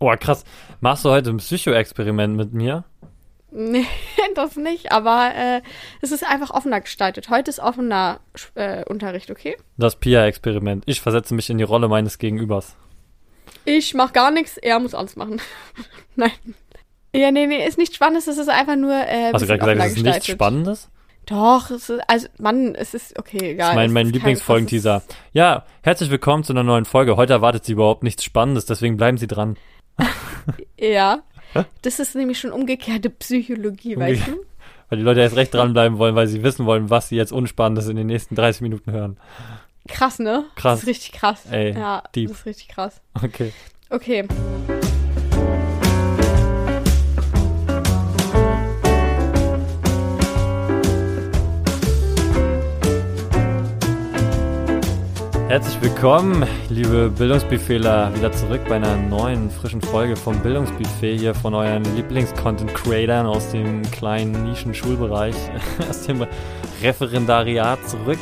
Oh, krass. Machst du heute ein Psycho-Experiment mit mir? Nee, das nicht, aber äh, es ist einfach offener gestaltet. Heute ist offener äh, Unterricht, okay? Das Pia-Experiment. Ich versetze mich in die Rolle meines Gegenübers. Ich mach gar nichts, er muss alles machen. Nein. Ja, nee, nee, ist nichts Spannendes, es ist einfach nur. Äh, Hast du gerade gesagt, es ist nichts Spannendes? Doch, es ist, also, Mann, es ist, okay, egal. Das ist mein, mein Lieblingsfolgenteaser. Ja, herzlich willkommen zu einer neuen Folge. Heute erwartet Sie überhaupt nichts Spannendes, deswegen bleiben Sie dran. Ja. Das ist nämlich schon umgekehrte Psychologie, Umge weißt du? Weil die Leute erst recht dranbleiben wollen, weil sie wissen wollen, was sie jetzt Unspannendes in den nächsten 30 Minuten hören. Krass, ne? Krass. Das ist richtig krass. Ey, ja, deep. das ist richtig krass. Okay. Okay. Herzlich willkommen, liebe Bildungsbuffetler, wieder zurück bei einer neuen, frischen Folge vom Bildungsbuffet hier von euren Lieblings-Content-Creatern aus dem kleinen Nischen-Schulbereich, aus dem Referendariat zurück.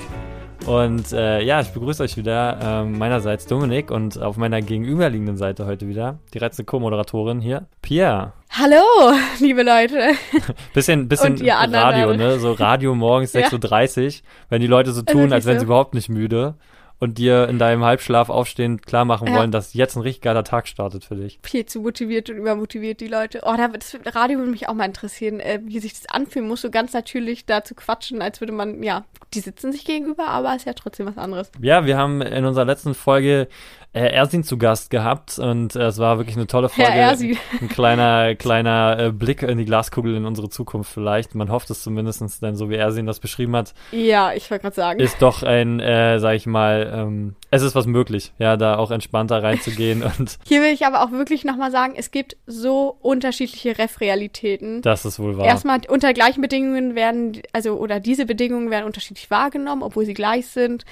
Und äh, ja, ich begrüße euch wieder. Äh, meinerseits Dominik und auf meiner gegenüberliegenden Seite heute wieder die reizende Co-Moderatorin hier, Pia. Hallo, liebe Leute. bisschen bisschen Radio, ne? So Radio morgens 6.30 Uhr, wenn die Leute so tun, als wären so. sie überhaupt nicht müde und dir in deinem Halbschlaf aufstehend klar machen ja. wollen, dass jetzt ein richtig geiler Tag startet für dich. Viel zu motiviert und übermotiviert die Leute. Oh, das Radio würde mich auch mal interessieren, äh, wie sich das anfühlen muss, so ganz natürlich da zu quatschen, als würde man, ja, die sitzen sich gegenüber, aber ist ja trotzdem was anderes. Ja, wir haben in unserer letzten Folge äh, Ersin zu Gast gehabt und äh, es war wirklich eine tolle Folge. Herr Ersin. Ein kleiner, kleiner äh, Blick in die Glaskugel in unsere Zukunft vielleicht. Man hofft es zumindest, denn so wie Ersin das beschrieben hat. Ja, ich wollte gerade sagen. Ist doch ein, äh, sag ich mal, ähm, es ist was möglich, ja, da auch entspannter reinzugehen und. Hier will ich aber auch wirklich nochmal sagen, es gibt so unterschiedliche Ref-Realitäten. Das ist wohl wahr. Erstmal unter gleichen Bedingungen werden, also, oder diese Bedingungen werden unterschiedlich wahrgenommen, obwohl sie gleich sind.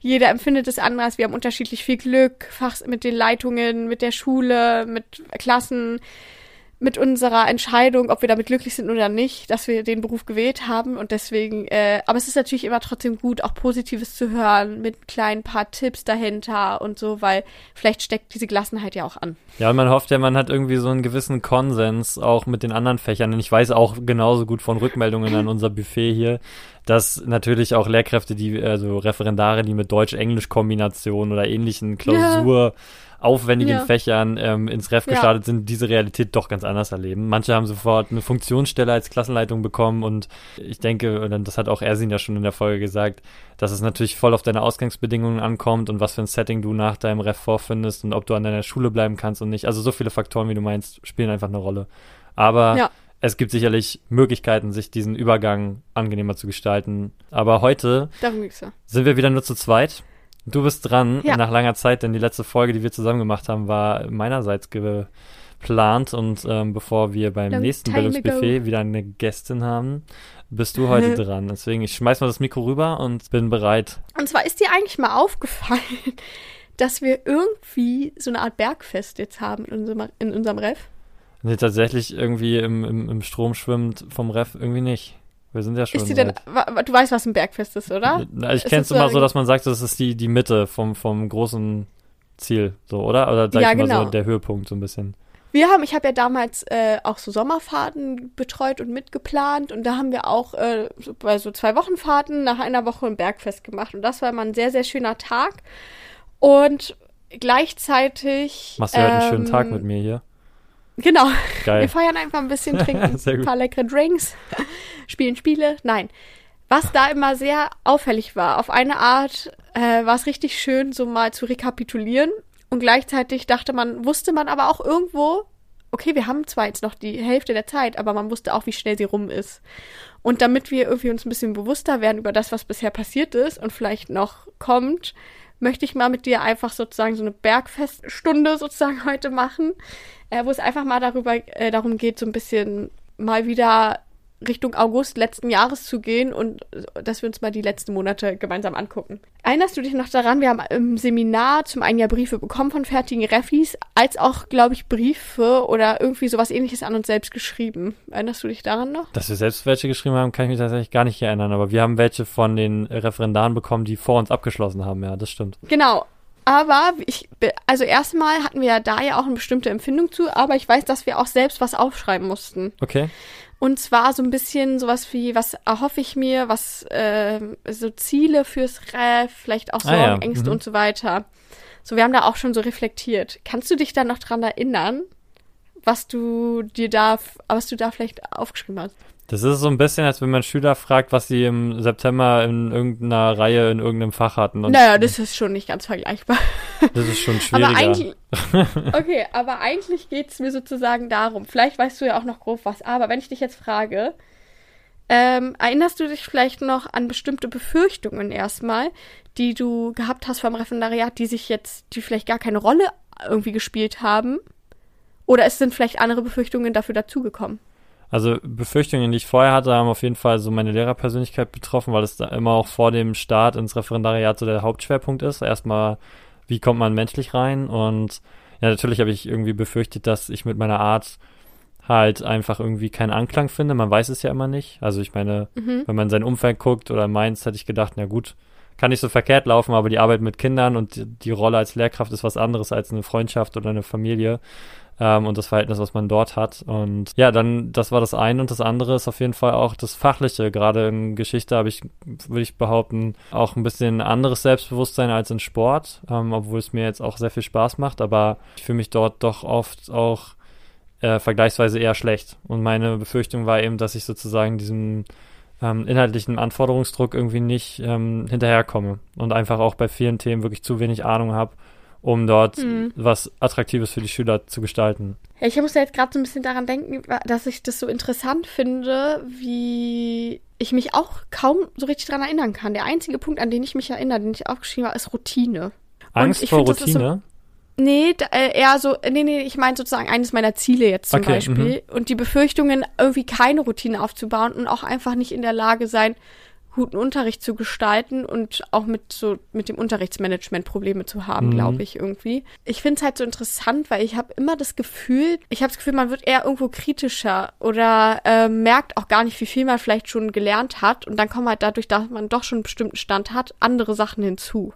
Jeder empfindet es anders. Wir haben unterschiedlich viel Glück, Fachs mit den Leitungen, mit der Schule, mit Klassen mit unserer Entscheidung, ob wir damit glücklich sind oder nicht, dass wir den Beruf gewählt haben. Und deswegen, äh, aber es ist natürlich immer trotzdem gut, auch Positives zu hören, mit kleinen paar Tipps dahinter und so, weil vielleicht steckt diese Gelassenheit ja auch an. Ja, man hofft ja, man hat irgendwie so einen gewissen Konsens auch mit den anderen Fächern. Und ich weiß auch genauso gut von Rückmeldungen an unser Buffet hier, dass natürlich auch Lehrkräfte, die, also Referendare, die mit Deutsch-Englisch-Kombination oder ähnlichen Klausur ja aufwendigen ja. Fächern ähm, ins Ref gestartet ja. sind, diese Realität doch ganz anders erleben. Manche haben sofort eine Funktionsstelle als Klassenleitung bekommen und ich denke, und das hat auch Ersin ja schon in der Folge gesagt, dass es natürlich voll auf deine Ausgangsbedingungen ankommt und was für ein Setting du nach deinem Ref vorfindest und ob du an deiner Schule bleiben kannst und nicht. Also so viele Faktoren, wie du meinst, spielen einfach eine Rolle. Aber ja es gibt sicherlich Möglichkeiten, sich diesen Übergang angenehmer zu gestalten. Aber heute sind wir wieder nur zu zweit. Du bist dran ja. nach langer Zeit, denn die letzte Folge, die wir zusammen gemacht haben, war meinerseits geplant. Und ähm, bevor wir beim Long nächsten Bildungsbuffet wieder eine Gästin haben, bist du heute dran. Deswegen, ich schmeiß mal das Mikro rüber und bin bereit. Und zwar ist dir eigentlich mal aufgefallen, dass wir irgendwie so eine Art Bergfest jetzt haben in unserem, in unserem Ref? Nee, tatsächlich irgendwie im, im, im Strom schwimmt vom Ref irgendwie nicht. Wir sind ja schon. Ist die denn, du weißt, was ein Bergfest ist, oder? Ich kenne es immer so, dass man sagt, das ist die, die Mitte vom, vom großen Ziel, so, oder? Oder sag ja, ich mal genau. so der Höhepunkt so ein bisschen. Wir haben, ich habe ja damals äh, auch so Sommerfahrten betreut und mitgeplant und da haben wir auch äh, bei so zwei Wochenfahrten nach einer Woche ein Bergfest gemacht und das war immer ein sehr, sehr schöner Tag und gleichzeitig. Machst du ähm, heute einen schönen Tag ähm, mit mir hier? Genau. Geil. Wir feiern einfach ein bisschen, trinken ein paar leckere Drinks, spielen Spiele. Nein. Was da immer sehr auffällig war, auf eine Art äh, war es richtig schön, so mal zu rekapitulieren. Und gleichzeitig dachte man, wusste man aber auch irgendwo, okay, wir haben zwar jetzt noch die Hälfte der Zeit, aber man wusste auch, wie schnell sie rum ist. Und damit wir irgendwie uns ein bisschen bewusster werden über das, was bisher passiert ist und vielleicht noch kommt, möchte ich mal mit dir einfach sozusagen so eine Bergfeststunde sozusagen heute machen, äh, wo es einfach mal darüber äh, darum geht, so ein bisschen mal wieder Richtung August letzten Jahres zu gehen und äh, dass wir uns mal die letzten Monate gemeinsam angucken. Erinnerst du dich noch daran, wir haben im Seminar zum einen ja Briefe bekommen von fertigen Refis, als auch, glaube ich, Briefe oder irgendwie sowas ähnliches an uns selbst geschrieben. Erinnerst du dich daran noch? Dass wir selbst welche geschrieben haben, kann ich mich tatsächlich gar nicht erinnern, aber wir haben welche von den Referendaren bekommen, die vor uns abgeschlossen haben, ja, das stimmt. Genau. Aber ich, also erstmal hatten wir ja da ja auch eine bestimmte Empfindung zu, aber ich weiß, dass wir auch selbst was aufschreiben mussten. Okay. Und zwar so ein bisschen sowas wie, was erhoffe ich mir, was äh, so Ziele fürs Ref, vielleicht auch Sorgen, ah, ja. Ängste mhm. und so weiter. So, wir haben da auch schon so reflektiert. Kannst du dich da noch dran erinnern, was du dir da, was du da vielleicht aufgeschrieben hast? Das ist so ein bisschen, als wenn man Schüler fragt, was sie im September in irgendeiner Reihe in irgendeinem Fach hatten. Und naja, das ist schon nicht ganz vergleichbar. Das ist schon schwieriger. Aber eigentlich, okay, aber eigentlich geht es mir sozusagen darum, vielleicht weißt du ja auch noch grob was, aber wenn ich dich jetzt frage, ähm, erinnerst du dich vielleicht noch an bestimmte Befürchtungen erstmal, die du gehabt hast vom Referendariat, die sich jetzt, die vielleicht gar keine Rolle irgendwie gespielt haben? Oder es sind vielleicht andere Befürchtungen dafür dazugekommen? Also Befürchtungen, die ich vorher hatte, haben auf jeden Fall so meine Lehrerpersönlichkeit betroffen, weil es da immer auch vor dem Start ins Referendariat so der Hauptschwerpunkt ist. Erstmal, wie kommt man menschlich rein? Und ja, natürlich habe ich irgendwie befürchtet, dass ich mit meiner Art halt einfach irgendwie keinen Anklang finde. Man weiß es ja immer nicht. Also ich meine, mhm. wenn man sein Umfeld guckt oder meins, hätte ich gedacht, na gut, kann nicht so verkehrt laufen, aber die Arbeit mit Kindern und die, die Rolle als Lehrkraft ist was anderes als eine Freundschaft oder eine Familie ähm, und das Verhältnis, was man dort hat. Und ja, dann, das war das eine und das andere ist auf jeden Fall auch das Fachliche. Gerade in Geschichte habe ich, würde ich behaupten, auch ein bisschen anderes Selbstbewusstsein als in Sport, ähm, obwohl es mir jetzt auch sehr viel Spaß macht, aber ich fühle mich dort doch oft auch äh, vergleichsweise eher schlecht. Und meine Befürchtung war eben, dass ich sozusagen diesem ähm, inhaltlichen Anforderungsdruck irgendwie nicht ähm, hinterherkomme und einfach auch bei vielen Themen wirklich zu wenig Ahnung habe um dort mhm. was Attraktives für die Schüler zu gestalten. Ja, ich muss ja jetzt gerade so ein bisschen daran denken, dass ich das so interessant finde, wie ich mich auch kaum so richtig daran erinnern kann. Der einzige Punkt, an den ich mich erinnere, den ich aufgeschrieben habe, ist Routine. Angst vor find, Routine? So, nee, äh, eher so, nee, nee, ich meine sozusagen eines meiner Ziele jetzt zum okay, Beispiel. Mhm. Und die Befürchtungen, irgendwie keine Routine aufzubauen und auch einfach nicht in der Lage sein, guten Unterricht zu gestalten und auch mit so mit dem Unterrichtsmanagement Probleme zu haben, mhm. glaube ich irgendwie. Ich finde es halt so interessant, weil ich habe immer das Gefühl, ich habe das Gefühl, man wird eher irgendwo kritischer oder äh, merkt auch gar nicht, wie viel man vielleicht schon gelernt hat und dann kommen halt dadurch, dass man doch schon einen bestimmten Stand hat, andere Sachen hinzu.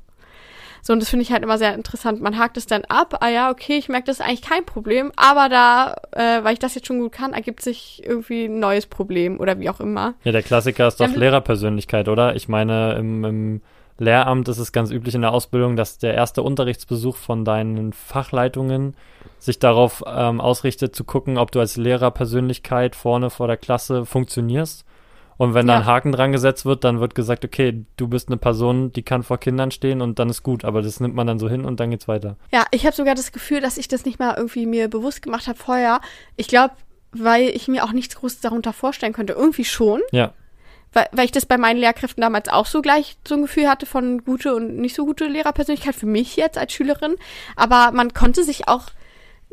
So, und das finde ich halt immer sehr interessant. Man hakt es dann ab, ah ja, okay, ich merke, das ist eigentlich kein Problem, aber da, äh, weil ich das jetzt schon gut kann, ergibt sich irgendwie ein neues Problem oder wie auch immer. Ja, der Klassiker ist doch ja, Lehrerpersönlichkeit, oder? Ich meine, im, im Lehramt ist es ganz üblich in der Ausbildung, dass der erste Unterrichtsbesuch von deinen Fachleitungen sich darauf ähm, ausrichtet, zu gucken, ob du als Lehrerpersönlichkeit vorne vor der Klasse funktionierst. Und wenn ja. da ein Haken dran gesetzt wird, dann wird gesagt, okay, du bist eine Person, die kann vor Kindern stehen und dann ist gut. Aber das nimmt man dann so hin und dann geht's weiter. Ja, ich habe sogar das Gefühl, dass ich das nicht mal irgendwie mir bewusst gemacht habe vorher. Ich glaube, weil ich mir auch nichts Großes darunter vorstellen könnte. Irgendwie schon. Ja. Weil, weil ich das bei meinen Lehrkräften damals auch so gleich so ein Gefühl hatte von gute und nicht so gute Lehrerpersönlichkeit für mich jetzt als Schülerin. Aber man konnte sich auch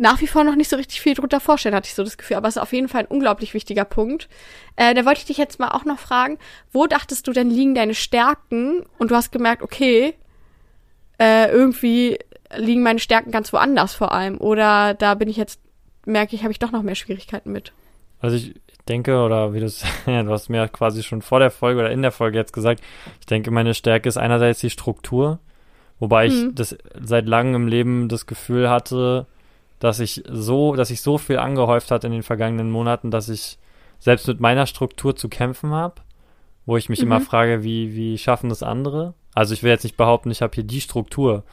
nach wie vor noch nicht so richtig viel drunter vorstellen, hatte ich so das Gefühl. Aber es ist auf jeden Fall ein unglaublich wichtiger Punkt. Äh, da wollte ich dich jetzt mal auch noch fragen, wo dachtest du denn liegen deine Stärken? Und du hast gemerkt, okay, äh, irgendwie liegen meine Stärken ganz woanders vor allem. Oder da bin ich jetzt, merke ich, habe ich doch noch mehr Schwierigkeiten mit. Also ich denke, oder wie du es, du hast mir quasi schon vor der Folge oder in der Folge jetzt gesagt, ich denke, meine Stärke ist einerseits die Struktur, wobei mhm. ich das seit langem im Leben das Gefühl hatte, dass ich so, dass ich so viel angehäuft hat in den vergangenen Monaten, dass ich selbst mit meiner Struktur zu kämpfen habe, wo ich mich mhm. immer frage, wie, wie schaffen das andere? Also ich will jetzt nicht behaupten, ich habe hier die Struktur.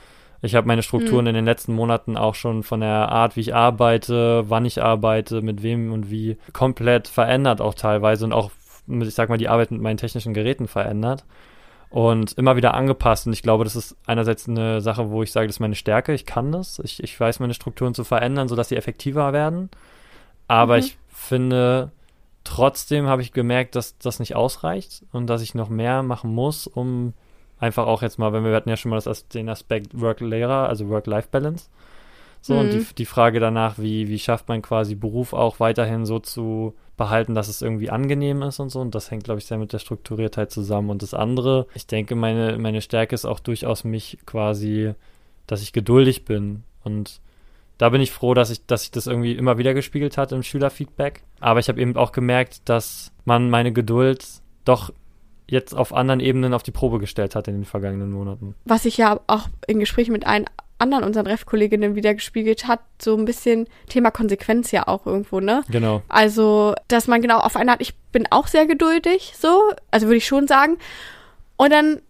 Ich habe meine Strukturen mhm. in den letzten Monaten auch schon von der Art, wie ich arbeite, wann ich arbeite, mit wem und wie komplett verändert auch teilweise und auch, ich sag mal, die Arbeit mit meinen technischen Geräten verändert und immer wieder angepasst. Und ich glaube, das ist einerseits eine Sache, wo ich sage, das ist meine Stärke. Ich kann das. Ich, ich weiß, meine Strukturen zu verändern, sodass sie effektiver werden. Aber mhm. ich finde, trotzdem habe ich gemerkt, dass das nicht ausreicht und dass ich noch mehr machen muss, um einfach auch jetzt mal, wenn wir hatten ja schon mal das, den Aspekt Work-Lehrer, also Work-Life-Balance. So, mhm. und die, die Frage danach, wie, wie schafft man quasi Beruf auch weiterhin so zu behalten, dass es irgendwie angenehm ist und so. Und das hängt, glaube ich, sehr mit der Strukturiertheit zusammen. Und das andere, ich denke, meine, meine Stärke ist auch durchaus mich quasi, dass ich geduldig bin. Und da bin ich froh, dass ich, dass ich das irgendwie immer wieder gespiegelt hat im Schülerfeedback. Aber ich habe eben auch gemerkt, dass man meine Geduld doch jetzt auf anderen Ebenen auf die Probe gestellt hat in den vergangenen Monaten. Was ich ja auch in Gesprächen mit allen anderen unseren Ref-Kolleginnen wieder gespiegelt hat, so ein bisschen Thema Konsequenz ja auch irgendwo, ne? Genau. Also, dass man genau auf eine Art, ich bin auch sehr geduldig, so, also würde ich schon sagen. Und dann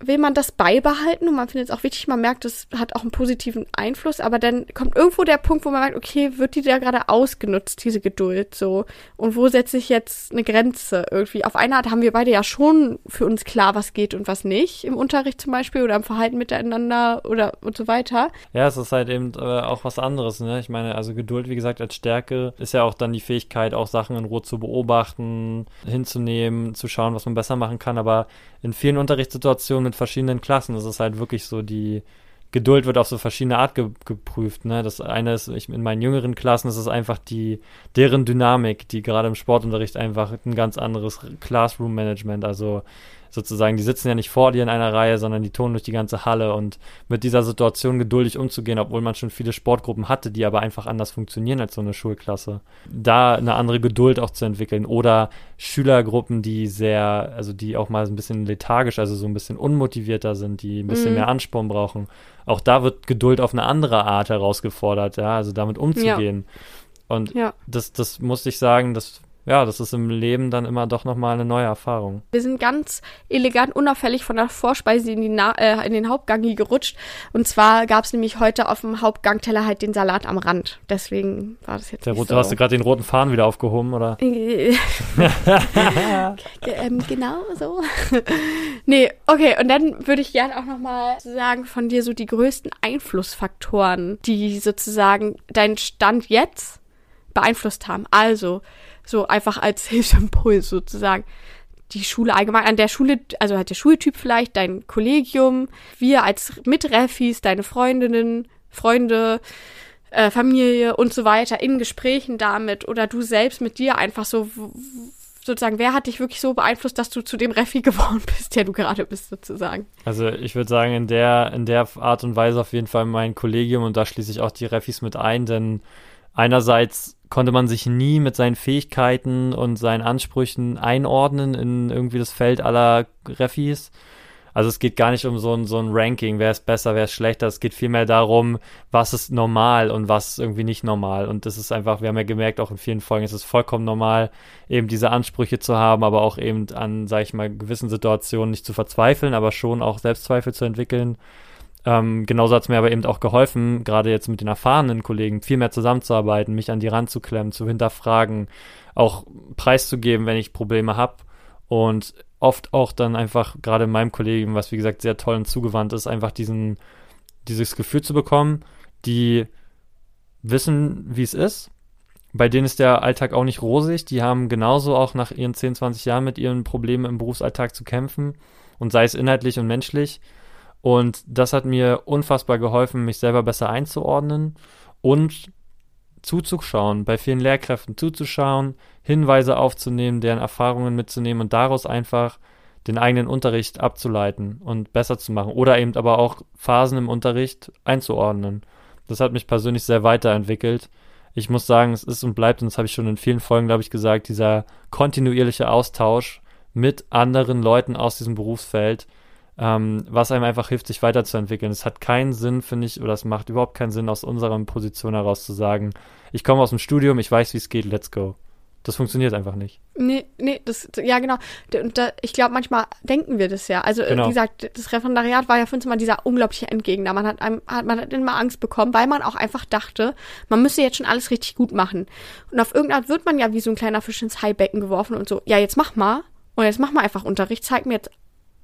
will man das beibehalten und man findet es auch wichtig, man merkt, das hat auch einen positiven Einfluss, aber dann kommt irgendwo der Punkt, wo man merkt, okay, wird die da gerade ausgenutzt, diese Geduld, so. Und wo setze ich jetzt eine Grenze irgendwie? Auf eine Art haben wir beide ja schon für uns klar, was geht und was nicht, im Unterricht zum Beispiel oder im Verhalten miteinander oder und so weiter. Ja, es ist halt eben äh, auch was anderes, ne? Ich meine, also Geduld, wie gesagt, als Stärke ist ja auch dann die Fähigkeit, auch Sachen in Ruhe zu beobachten, hinzunehmen, zu schauen, was man besser machen kann, aber in vielen Unterrichtssituationen mit verschiedenen Klassen ist es halt wirklich so, die Geduld wird auf so verschiedene Art ge geprüft. Ne? Das eine ist, ich, in meinen jüngeren Klassen ist es einfach die, deren Dynamik, die gerade im Sportunterricht einfach ein ganz anderes Classroom-Management, also sozusagen, die sitzen ja nicht vor dir in einer Reihe, sondern die tonen durch die ganze Halle und mit dieser Situation geduldig umzugehen, obwohl man schon viele Sportgruppen hatte, die aber einfach anders funktionieren als so eine Schulklasse. Da eine andere Geduld auch zu entwickeln oder Schülergruppen, die sehr, also die auch mal ein bisschen lethargisch, also so ein bisschen unmotivierter sind, die ein bisschen mhm. mehr Ansporn brauchen. Auch da wird Geduld auf eine andere Art herausgefordert, ja, also damit umzugehen. Ja. Und ja. das, das muss ich sagen, das ja, das ist im Leben dann immer doch nochmal eine neue Erfahrung. Wir sind ganz elegant, unauffällig von der Vorspeise in, äh, in den Hauptgang hier gerutscht. Und zwar gab es nämlich heute auf dem Hauptgangteller halt den Salat am Rand. Deswegen war das jetzt der nicht so. Hast du gerade den roten Faden wieder aufgehoben, oder? ähm, genau so. nee, okay. Und dann würde ich gerne auch nochmal sagen von dir so die größten Einflussfaktoren, die sozusagen deinen Stand jetzt beeinflusst haben. Also, so einfach als Hilfsimpuls sozusagen. Die Schule allgemein, an der Schule, also halt der Schultyp vielleicht, dein Kollegium, wir als Mitreffis, deine Freundinnen, Freunde, äh, Familie und so weiter in Gesprächen damit oder du selbst mit dir einfach so sozusagen, wer hat dich wirklich so beeinflusst, dass du zu dem Reffi geworden bist, der du gerade bist, sozusagen? Also ich würde sagen, in der, in der Art und Weise auf jeden Fall mein Kollegium und da schließe ich auch die Refis mit ein, denn einerseits konnte man sich nie mit seinen Fähigkeiten und seinen Ansprüchen einordnen in irgendwie das Feld aller Refis. Also es geht gar nicht um so ein, so ein Ranking, wer ist besser, wer ist schlechter. Es geht vielmehr darum, was ist normal und was ist irgendwie nicht normal. Und das ist einfach, wir haben ja gemerkt, auch in vielen Folgen ist es vollkommen normal, eben diese Ansprüche zu haben, aber auch eben an, sag ich mal, gewissen Situationen nicht zu verzweifeln, aber schon auch Selbstzweifel zu entwickeln. Ähm, genauso hat es mir aber eben auch geholfen, gerade jetzt mit den erfahrenen Kollegen viel mehr zusammenzuarbeiten, mich an die Rand zu klemmen, zu hinterfragen, auch preiszugeben, wenn ich Probleme habe. Und oft auch dann einfach, gerade in meinem Kollegen, was wie gesagt sehr toll und zugewandt ist, einfach diesen, dieses Gefühl zu bekommen, die wissen, wie es ist. Bei denen ist der Alltag auch nicht rosig. Die haben genauso auch nach ihren 10, 20 Jahren mit ihren Problemen im Berufsalltag zu kämpfen. Und sei es inhaltlich und menschlich. Und das hat mir unfassbar geholfen, mich selber besser einzuordnen und zuzuschauen, bei vielen Lehrkräften zuzuschauen, Hinweise aufzunehmen, deren Erfahrungen mitzunehmen und daraus einfach den eigenen Unterricht abzuleiten und besser zu machen oder eben aber auch Phasen im Unterricht einzuordnen. Das hat mich persönlich sehr weiterentwickelt. Ich muss sagen, es ist und bleibt, und das habe ich schon in vielen Folgen, glaube ich, gesagt, dieser kontinuierliche Austausch mit anderen Leuten aus diesem Berufsfeld, ähm, was einem einfach hilft, sich weiterzuentwickeln. Es hat keinen Sinn, finde ich, oder es macht überhaupt keinen Sinn, aus unserer Position heraus zu sagen, ich komme aus dem Studium, ich weiß, wie es geht, let's go. Das funktioniert einfach nicht. Nee, nee, das, ja, genau. Und da, ich glaube, manchmal denken wir das ja. Also, genau. wie gesagt, das Referendariat war ja für uns immer dieser unglaubliche Entgegner. Man hat, einem, hat, man hat immer Angst bekommen, weil man auch einfach dachte, man müsse jetzt schon alles richtig gut machen. Und auf irgendeine Art wird man ja wie so ein kleiner Fisch ins Haibecken geworfen und so, ja, jetzt mach mal. Und jetzt mach mal einfach Unterricht, zeig mir jetzt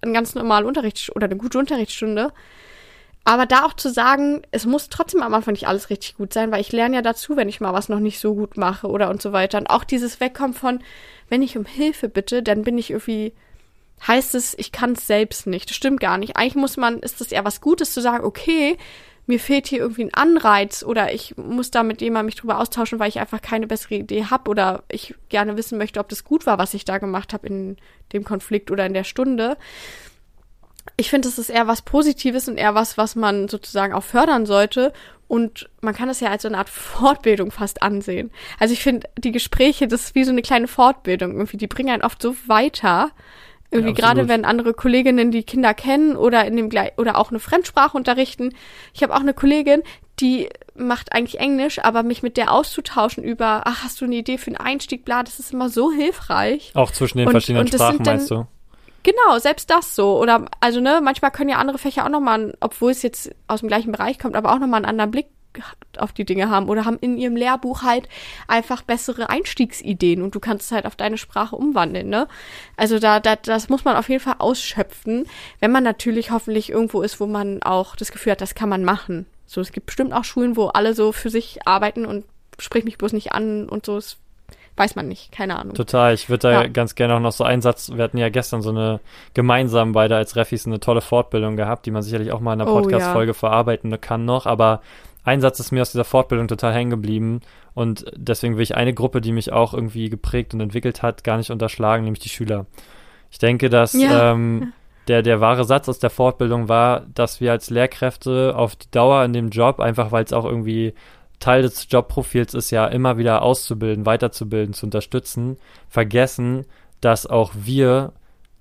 eine ganz normale Unterrichts- oder eine gute Unterrichtsstunde. Aber da auch zu sagen, es muss trotzdem am Anfang nicht alles richtig gut sein, weil ich lerne ja dazu, wenn ich mal was noch nicht so gut mache oder und so weiter. Und auch dieses Wegkommen von, wenn ich um Hilfe bitte, dann bin ich irgendwie, heißt es, ich kann es selbst nicht. Das stimmt gar nicht. Eigentlich muss man, ist das eher was Gutes zu sagen, okay, mir fehlt hier irgendwie ein Anreiz oder ich muss da mit jemandem mich drüber austauschen, weil ich einfach keine bessere Idee habe oder ich gerne wissen möchte, ob das gut war, was ich da gemacht habe in dem Konflikt oder in der Stunde. Ich finde, das ist eher was Positives und eher was, was man sozusagen auch fördern sollte. Und man kann das ja als so eine Art Fortbildung fast ansehen. Also ich finde, die Gespräche, das ist wie so eine kleine Fortbildung irgendwie. Die bringen einen oft so weiter, Irgendwie ja, gerade wenn andere Kolleginnen die Kinder kennen oder in dem oder auch eine Fremdsprache unterrichten. Ich habe auch eine Kollegin, die macht eigentlich Englisch, aber mich mit der auszutauschen über, ach, hast du eine Idee für einen Einstieg, bla, das ist immer so hilfreich. Auch zwischen den und, verschiedenen und Sprachen dann, meinst du? Genau, selbst das so. Oder also ne, manchmal können ja andere Fächer auch nochmal, obwohl es jetzt aus dem gleichen Bereich kommt, aber auch nochmal einen anderen Blick auf die Dinge haben oder haben in ihrem Lehrbuch halt einfach bessere Einstiegsideen und du kannst es halt auf deine Sprache umwandeln, ne? Also da, da das muss man auf jeden Fall ausschöpfen, wenn man natürlich hoffentlich irgendwo ist, wo man auch das Gefühl hat, das kann man machen. So, es gibt bestimmt auch Schulen, wo alle so für sich arbeiten und sprich mich bloß nicht an und so. Es weiß man nicht, keine Ahnung. Total, ich würde da ja. ganz gerne auch noch so einen Satz, wir hatten ja gestern so eine gemeinsam beide als Refis eine tolle Fortbildung gehabt, die man sicherlich auch mal in einer oh, Podcast-Folge ja. verarbeiten kann noch, aber ein Satz ist mir aus dieser Fortbildung total hängen geblieben und deswegen will ich eine Gruppe, die mich auch irgendwie geprägt und entwickelt hat, gar nicht unterschlagen, nämlich die Schüler. Ich denke, dass ja. ähm, der, der wahre Satz aus der Fortbildung war, dass wir als Lehrkräfte auf die Dauer in dem Job, einfach weil es auch irgendwie Teil des Jobprofils ist, ja immer wieder auszubilden, weiterzubilden, zu unterstützen, vergessen, dass auch wir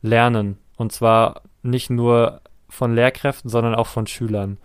lernen. Und zwar nicht nur von Lehrkräften, sondern auch von Schülern.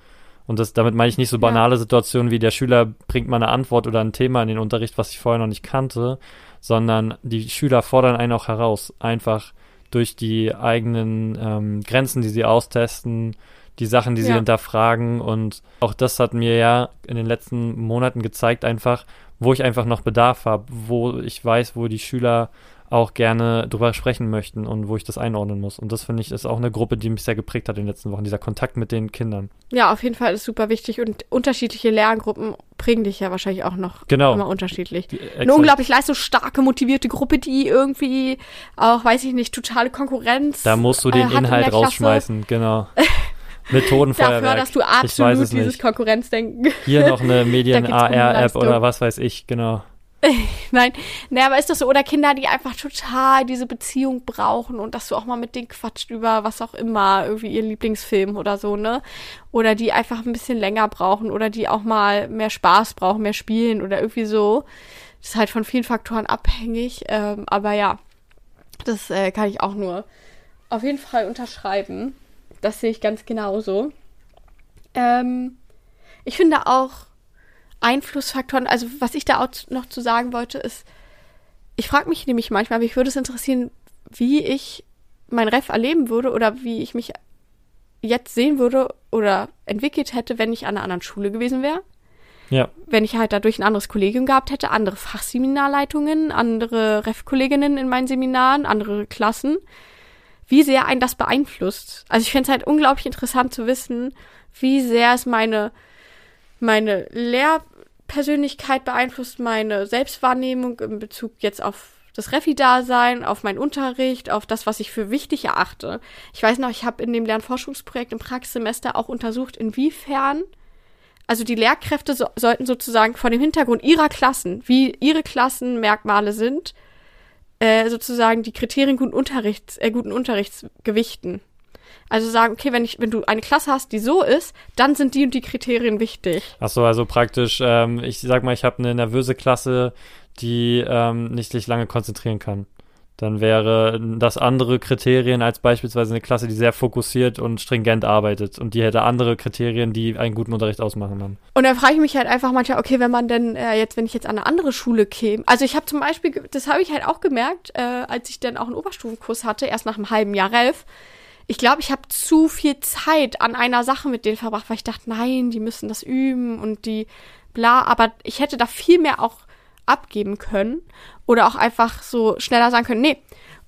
Und das, damit meine ich nicht so banale ja. Situationen wie der Schüler bringt mal eine Antwort oder ein Thema in den Unterricht, was ich vorher noch nicht kannte, sondern die Schüler fordern einen auch heraus, einfach durch die eigenen ähm, Grenzen, die sie austesten, die Sachen, die sie ja. hinterfragen. Und auch das hat mir ja in den letzten Monaten gezeigt, einfach, wo ich einfach noch Bedarf habe, wo ich weiß, wo die Schüler auch gerne drüber sprechen möchten und wo ich das einordnen muss. Und das finde ich ist auch eine Gruppe, die mich sehr geprägt hat in den letzten Wochen, dieser Kontakt mit den Kindern. Ja, auf jeden Fall ist super wichtig und unterschiedliche Lerngruppen prägen dich ja wahrscheinlich auch noch genau. immer unterschiedlich. Die, eine unglaublich leistungsstarke, motivierte Gruppe, die irgendwie auch, weiß ich nicht, totale Konkurrenz. Da musst du den äh, Inhalt rausschmeißen, genau. Methodenfeuerwerk. Dafür dass du absolut dieses nicht. Konkurrenzdenken. Hier noch eine Medien-AR-App oder was weiß ich, genau. Nein, ne, aber ist das so, oder Kinder, die einfach total diese Beziehung brauchen und dass du auch mal mit denen quatscht über was auch immer, irgendwie ihren Lieblingsfilm oder so, ne? Oder die einfach ein bisschen länger brauchen oder die auch mal mehr Spaß brauchen, mehr spielen oder irgendwie so. Das ist halt von vielen Faktoren abhängig, ähm, aber ja, das äh, kann ich auch nur auf jeden Fall unterschreiben. Das sehe ich ganz genauso. Ähm, ich finde auch, Einflussfaktoren, also was ich da auch noch zu sagen wollte, ist, ich frage mich nämlich manchmal, mich würde es interessieren, wie ich mein Ref erleben würde oder wie ich mich jetzt sehen würde oder entwickelt hätte, wenn ich an einer anderen Schule gewesen wäre. Ja. Wenn ich halt dadurch ein anderes Kollegium gehabt hätte, andere Fachseminarleitungen, andere Ref-Kolleginnen in meinen Seminaren, andere Klassen, wie sehr einen das beeinflusst. Also ich fände es halt unglaublich interessant zu wissen, wie sehr es meine meine Lehrpersönlichkeit beeinflusst meine Selbstwahrnehmung in Bezug jetzt auf das Refi-Dasein, auf meinen Unterricht, auf das, was ich für wichtig erachte. Ich weiß noch, ich habe in dem Lernforschungsprojekt im Praxissemester auch untersucht, inwiefern, also die Lehrkräfte so, sollten sozusagen vor dem Hintergrund ihrer Klassen, wie ihre Klassenmerkmale sind, äh, sozusagen die Kriterien guten Unterrichts, äh, guten Unterrichts gewichten. Also sagen, okay, wenn ich, wenn du eine Klasse hast, die so ist, dann sind die und die Kriterien wichtig. Ach so, also praktisch, ähm, ich sag mal, ich habe eine nervöse Klasse, die ähm, nicht sich lange konzentrieren kann. Dann wäre das andere Kriterien als beispielsweise eine Klasse, die sehr fokussiert und stringent arbeitet. Und die hätte andere Kriterien, die einen guten Unterricht ausmachen dann. Und da frage ich mich halt einfach manchmal, okay, wenn man denn äh, jetzt, wenn ich jetzt an eine andere Schule käme. Also ich habe zum Beispiel, das habe ich halt auch gemerkt, äh, als ich dann auch einen Oberstufenkurs hatte, erst nach einem halben Jahr Relf ich glaube, ich habe zu viel Zeit an einer Sache mit denen verbracht, weil ich dachte, nein, die müssen das üben und die bla, aber ich hätte da viel mehr auch abgeben können oder auch einfach so schneller sagen können, nee,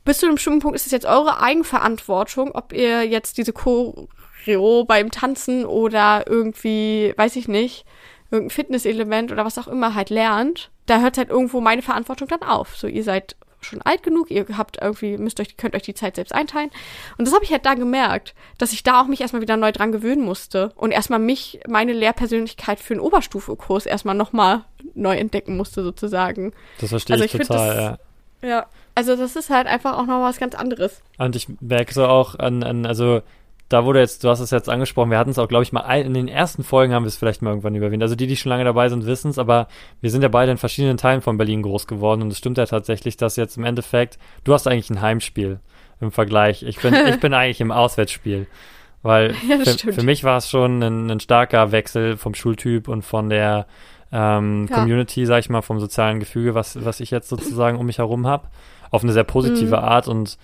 bis zu einem bestimmten Punkt ist es jetzt eure Eigenverantwortung, ob ihr jetzt diese Choreo beim Tanzen oder irgendwie, weiß ich nicht, irgendein Fitnesselement oder was auch immer halt lernt. Da hört halt irgendwo meine Verantwortung dann auf. So, ihr seid schon alt genug, ihr habt irgendwie, müsst euch, könnt euch die Zeit selbst einteilen. Und das habe ich halt da gemerkt, dass ich da auch mich erstmal wieder neu dran gewöhnen musste und erstmal mich, meine Lehrpersönlichkeit für einen Oberstufekurs erstmal nochmal neu entdecken musste, sozusagen. Das verstehe also ich, ich total, das, ja. Ja, also das ist halt einfach auch noch was ganz anderes. Und ich merke so auch an, an also da wurde jetzt, du hast es jetzt angesprochen, wir hatten es auch, glaube ich, mal in den ersten Folgen haben wir es vielleicht mal irgendwann überwindet. Also die, die schon lange dabei sind, wissen es, aber wir sind ja beide in verschiedenen Teilen von Berlin groß geworden und es stimmt ja tatsächlich, dass jetzt im Endeffekt, du hast eigentlich ein Heimspiel. im Vergleich. Ich bin, ich bin eigentlich im Auswärtsspiel. Weil ja, für, für, mich war es schon ein, ein, starker Wechsel vom Schultyp und von der ähm, ja. Community, sag ich mal, vom sozialen Gefüge, was, was ich jetzt sozusagen um mich herum habe, auf eine sehr positive mhm. Art und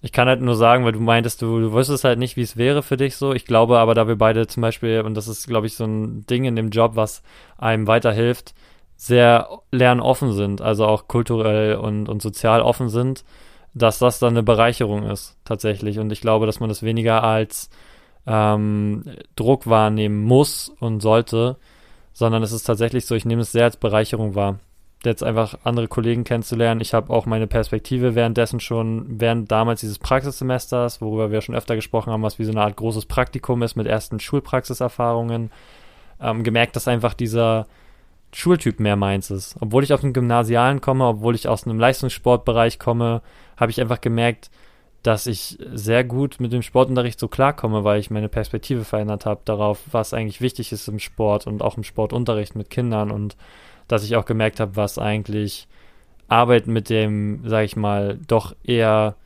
ich kann halt nur sagen, weil du meintest, du, du wüsstest halt nicht, wie es wäre für dich so. Ich glaube aber, da wir beide zum Beispiel, und das ist, glaube ich, so ein Ding in dem Job, was einem weiterhilft, sehr lernoffen sind, also auch kulturell und, und sozial offen sind, dass das dann eine Bereicherung ist, tatsächlich. Und ich glaube, dass man das weniger als ähm, Druck wahrnehmen muss und sollte, sondern es ist tatsächlich so, ich nehme es sehr als Bereicherung wahr jetzt einfach andere Kollegen kennenzulernen. Ich habe auch meine Perspektive währenddessen schon, während damals dieses Praxissemesters, worüber wir schon öfter gesprochen haben, was wie so eine Art großes Praktikum ist mit ersten Schulpraxiserfahrungen, ähm, gemerkt, dass einfach dieser Schultyp mehr meins ist. Obwohl ich aus dem Gymnasialen komme, obwohl ich aus einem Leistungssportbereich komme, habe ich einfach gemerkt, dass ich sehr gut mit dem Sportunterricht so klarkomme, weil ich meine Perspektive verändert habe darauf, was eigentlich wichtig ist im Sport und auch im Sportunterricht mit Kindern und dass ich auch gemerkt habe, was eigentlich Arbeit mit dem, sag ich mal, doch eher,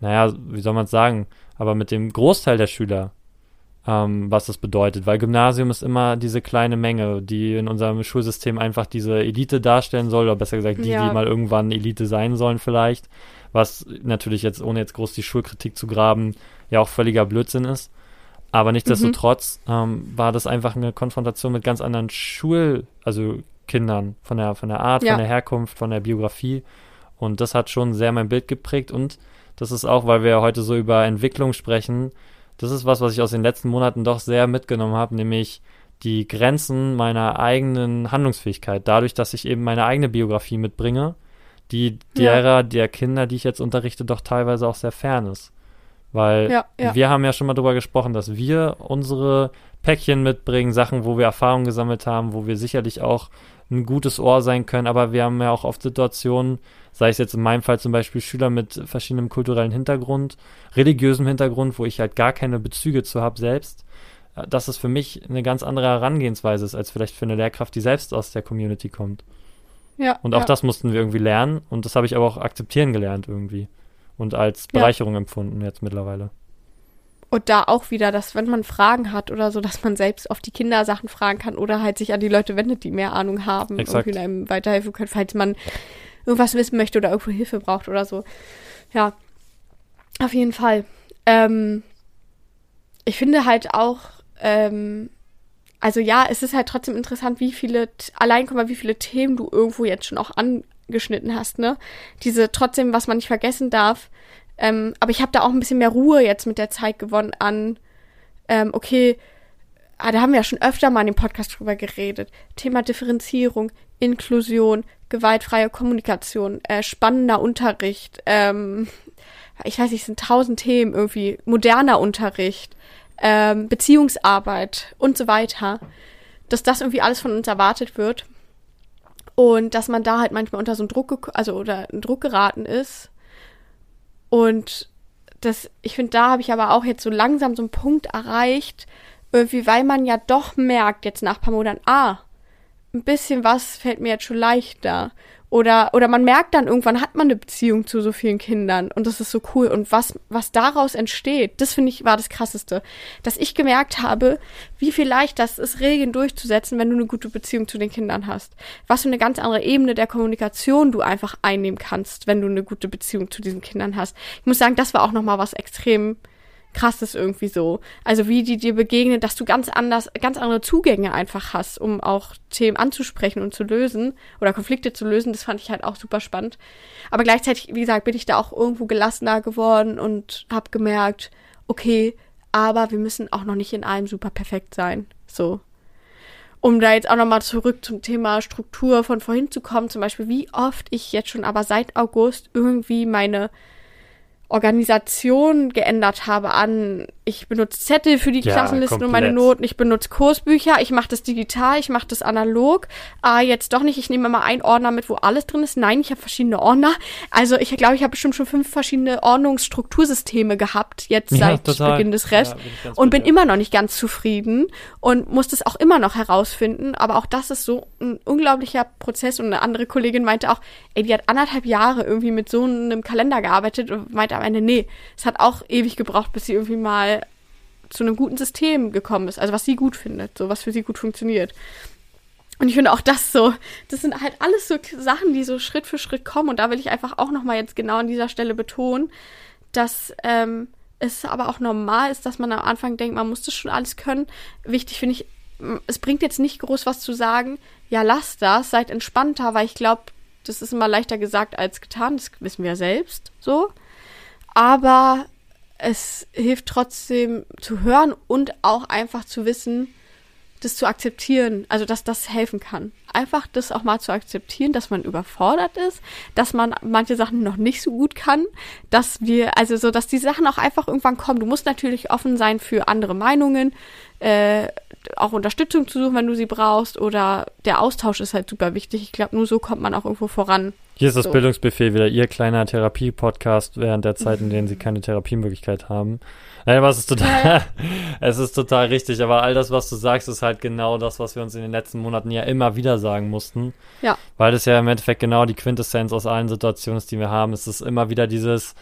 naja, wie soll man es sagen, aber mit dem Großteil der Schüler, ähm, was das bedeutet. Weil Gymnasium ist immer diese kleine Menge, die in unserem Schulsystem einfach diese Elite darstellen soll, oder besser gesagt, die, ja. die mal irgendwann Elite sein sollen vielleicht. Was natürlich jetzt, ohne jetzt groß die Schulkritik zu graben, ja auch völliger Blödsinn ist. Aber nichtsdestotrotz mhm. ähm, war das einfach eine Konfrontation mit ganz anderen Schul-, also Kindern, von der, von der Art, ja. von der Herkunft, von der Biografie. Und das hat schon sehr mein Bild geprägt. Und das ist auch, weil wir heute so über Entwicklung sprechen, das ist was, was ich aus den letzten Monaten doch sehr mitgenommen habe, nämlich die Grenzen meiner eigenen Handlungsfähigkeit. Dadurch, dass ich eben meine eigene Biografie mitbringe, die derer ja. der Kinder, die ich jetzt unterrichte, doch teilweise auch sehr fern ist. Weil ja, ja. wir haben ja schon mal darüber gesprochen, dass wir unsere Päckchen mitbringen, Sachen, wo wir Erfahrungen gesammelt haben, wo wir sicherlich auch ein gutes Ohr sein können, aber wir haben ja auch oft Situationen, sei es jetzt in meinem Fall zum Beispiel Schüler mit verschiedenem kulturellen Hintergrund, religiösem Hintergrund, wo ich halt gar keine Bezüge zu habe selbst, äh, dass es für mich eine ganz andere Herangehensweise ist, als vielleicht für eine Lehrkraft, die selbst aus der Community kommt. Ja. Und auch ja. das mussten wir irgendwie lernen und das habe ich aber auch akzeptieren gelernt irgendwie und als Bereicherung ja. empfunden jetzt mittlerweile. Und da auch wieder, dass wenn man Fragen hat oder so, dass man selbst auf die Kinder Sachen fragen kann oder halt sich an die Leute wendet, die mehr Ahnung haben Exakt. und einem weiterhelfen können, falls man irgendwas wissen möchte oder irgendwo Hilfe braucht oder so. Ja, auf jeden Fall. Ähm, ich finde halt auch, ähm, also ja, es ist halt trotzdem interessant, wie viele, allein guck mal, wie viele Themen du irgendwo jetzt schon auch angeschnitten hast, ne? Diese trotzdem, was man nicht vergessen darf, ähm, aber ich habe da auch ein bisschen mehr Ruhe jetzt mit der Zeit gewonnen an, ähm, okay, ah, da haben wir ja schon öfter mal in dem Podcast drüber geredet. Thema Differenzierung, Inklusion, gewaltfreie Kommunikation, äh, spannender Unterricht, ähm, ich weiß nicht, es sind tausend Themen irgendwie, moderner Unterricht, ähm, Beziehungsarbeit und so weiter, dass das irgendwie alles von uns erwartet wird und dass man da halt manchmal unter so einen Druck, also oder einen Druck geraten ist und das, ich finde, da habe ich aber auch jetzt so langsam so einen Punkt erreicht, irgendwie, weil man ja doch merkt, jetzt nach ein paar Monaten, ah, ein bisschen was fällt mir jetzt schon leichter. Oder, oder man merkt dann irgendwann hat man eine Beziehung zu so vielen Kindern und das ist so cool. Und was, was daraus entsteht, das finde ich war das krasseste. Dass ich gemerkt habe, wie viel leichter es ist, Regeln durchzusetzen, wenn du eine gute Beziehung zu den Kindern hast. Was für eine ganz andere Ebene der Kommunikation du einfach einnehmen kannst, wenn du eine gute Beziehung zu diesen Kindern hast. Ich muss sagen, das war auch nochmal was extrem krass ist irgendwie so. Also wie die dir begegnen, dass du ganz anders, ganz andere Zugänge einfach hast, um auch Themen anzusprechen und zu lösen oder Konflikte zu lösen. Das fand ich halt auch super spannend. Aber gleichzeitig, wie gesagt, bin ich da auch irgendwo gelassener geworden und habe gemerkt, okay, aber wir müssen auch noch nicht in allem super perfekt sein. So. Um da jetzt auch nochmal zurück zum Thema Struktur von vorhin zu kommen, zum Beispiel, wie oft ich jetzt schon aber seit August irgendwie meine Organisation geändert habe an, ich benutze Zettel für die ja, Klassenlisten komplett. und meine Noten, ich benutze Kursbücher, ich mache das digital, ich mache das analog. Ah, jetzt doch nicht, ich nehme immer einen Ordner mit, wo alles drin ist. Nein, ich habe verschiedene Ordner. Also ich glaube, ich habe bestimmt schon fünf verschiedene Ordnungsstruktursysteme gehabt, jetzt ja, seit total. Beginn des Rest. Ja, und bin immer noch nicht ganz zufrieden und muss das auch immer noch herausfinden. Aber auch das ist so ein unglaublicher Prozess. Und eine andere Kollegin meinte auch, ey, die hat anderthalb Jahre irgendwie mit so einem Kalender gearbeitet und meinte am Ende, nee, es hat auch ewig gebraucht, bis sie irgendwie mal zu einem guten System gekommen ist, also was sie gut findet, so was für sie gut funktioniert. Und ich finde auch das so, das sind halt alles so Sachen, die so Schritt für Schritt kommen. Und da will ich einfach auch nochmal jetzt genau an dieser Stelle betonen, dass ähm, es aber auch normal ist, dass man am Anfang denkt, man muss das schon alles können. Wichtig finde ich, es bringt jetzt nicht groß was zu sagen, ja, lasst das, seid entspannter, weil ich glaube, das ist immer leichter gesagt als getan, das wissen wir ja selbst so. Aber es hilft trotzdem zu hören und auch einfach zu wissen, das zu akzeptieren, also dass das helfen kann. Einfach das auch mal zu akzeptieren, dass man überfordert ist, dass man manche Sachen noch nicht so gut kann, dass wir, also so, dass die Sachen auch einfach irgendwann kommen. Du musst natürlich offen sein für andere Meinungen, äh, auch Unterstützung zu suchen, wenn du sie brauchst, oder der Austausch ist halt super wichtig. Ich glaube, nur so kommt man auch irgendwo voran. Hier ist das so. Bildungsbuffet wieder, Ihr kleiner Therapie-Podcast während der Zeit, in denen Sie keine Therapiemöglichkeit haben. Nein, was ist total, es ist total richtig, aber all das, was du sagst, ist halt genau das, was wir uns in den letzten Monaten ja immer wieder sagen mussten. Ja. Weil das ja im Endeffekt genau die Quintessenz aus allen Situationen ist, die wir haben. Es ist immer wieder dieses,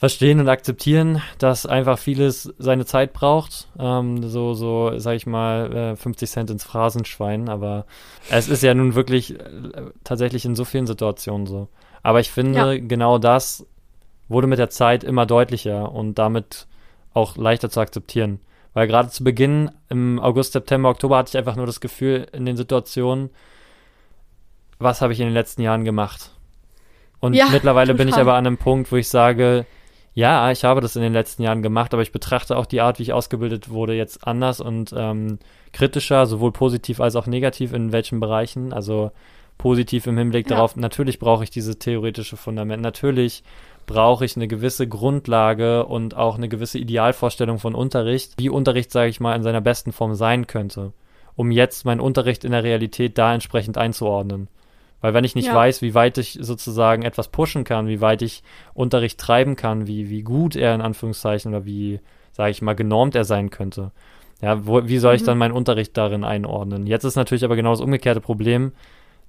verstehen und akzeptieren, dass einfach vieles seine Zeit braucht. Ähm, so, so, sag ich mal, äh, 50 Cent ins Phrasenschwein, aber es ist ja nun wirklich äh, tatsächlich in so vielen Situationen so. Aber ich finde, ja. genau das wurde mit der Zeit immer deutlicher und damit auch leichter zu akzeptieren. Weil gerade zu Beginn, im August, September, Oktober, hatte ich einfach nur das Gefühl in den Situationen, was habe ich in den letzten Jahren gemacht? Und ja, mittlerweile total. bin ich aber an einem Punkt, wo ich sage, ja, ich habe das in den letzten Jahren gemacht, aber ich betrachte auch die Art, wie ich ausgebildet wurde, jetzt anders und ähm, kritischer, sowohl positiv als auch negativ in welchen Bereichen. Also positiv im Hinblick ja. darauf, natürlich brauche ich dieses theoretische Fundament, natürlich brauche ich eine gewisse Grundlage und auch eine gewisse Idealvorstellung von Unterricht, wie Unterricht, sage ich mal, in seiner besten Form sein könnte, um jetzt meinen Unterricht in der Realität da entsprechend einzuordnen. Weil wenn ich nicht ja. weiß, wie weit ich sozusagen etwas pushen kann, wie weit ich Unterricht treiben kann, wie, wie gut er in Anführungszeichen oder wie, sage ich mal, genormt er sein könnte, ja, wo, wie soll ich mhm. dann meinen Unterricht darin einordnen? Jetzt ist natürlich aber genau das umgekehrte Problem,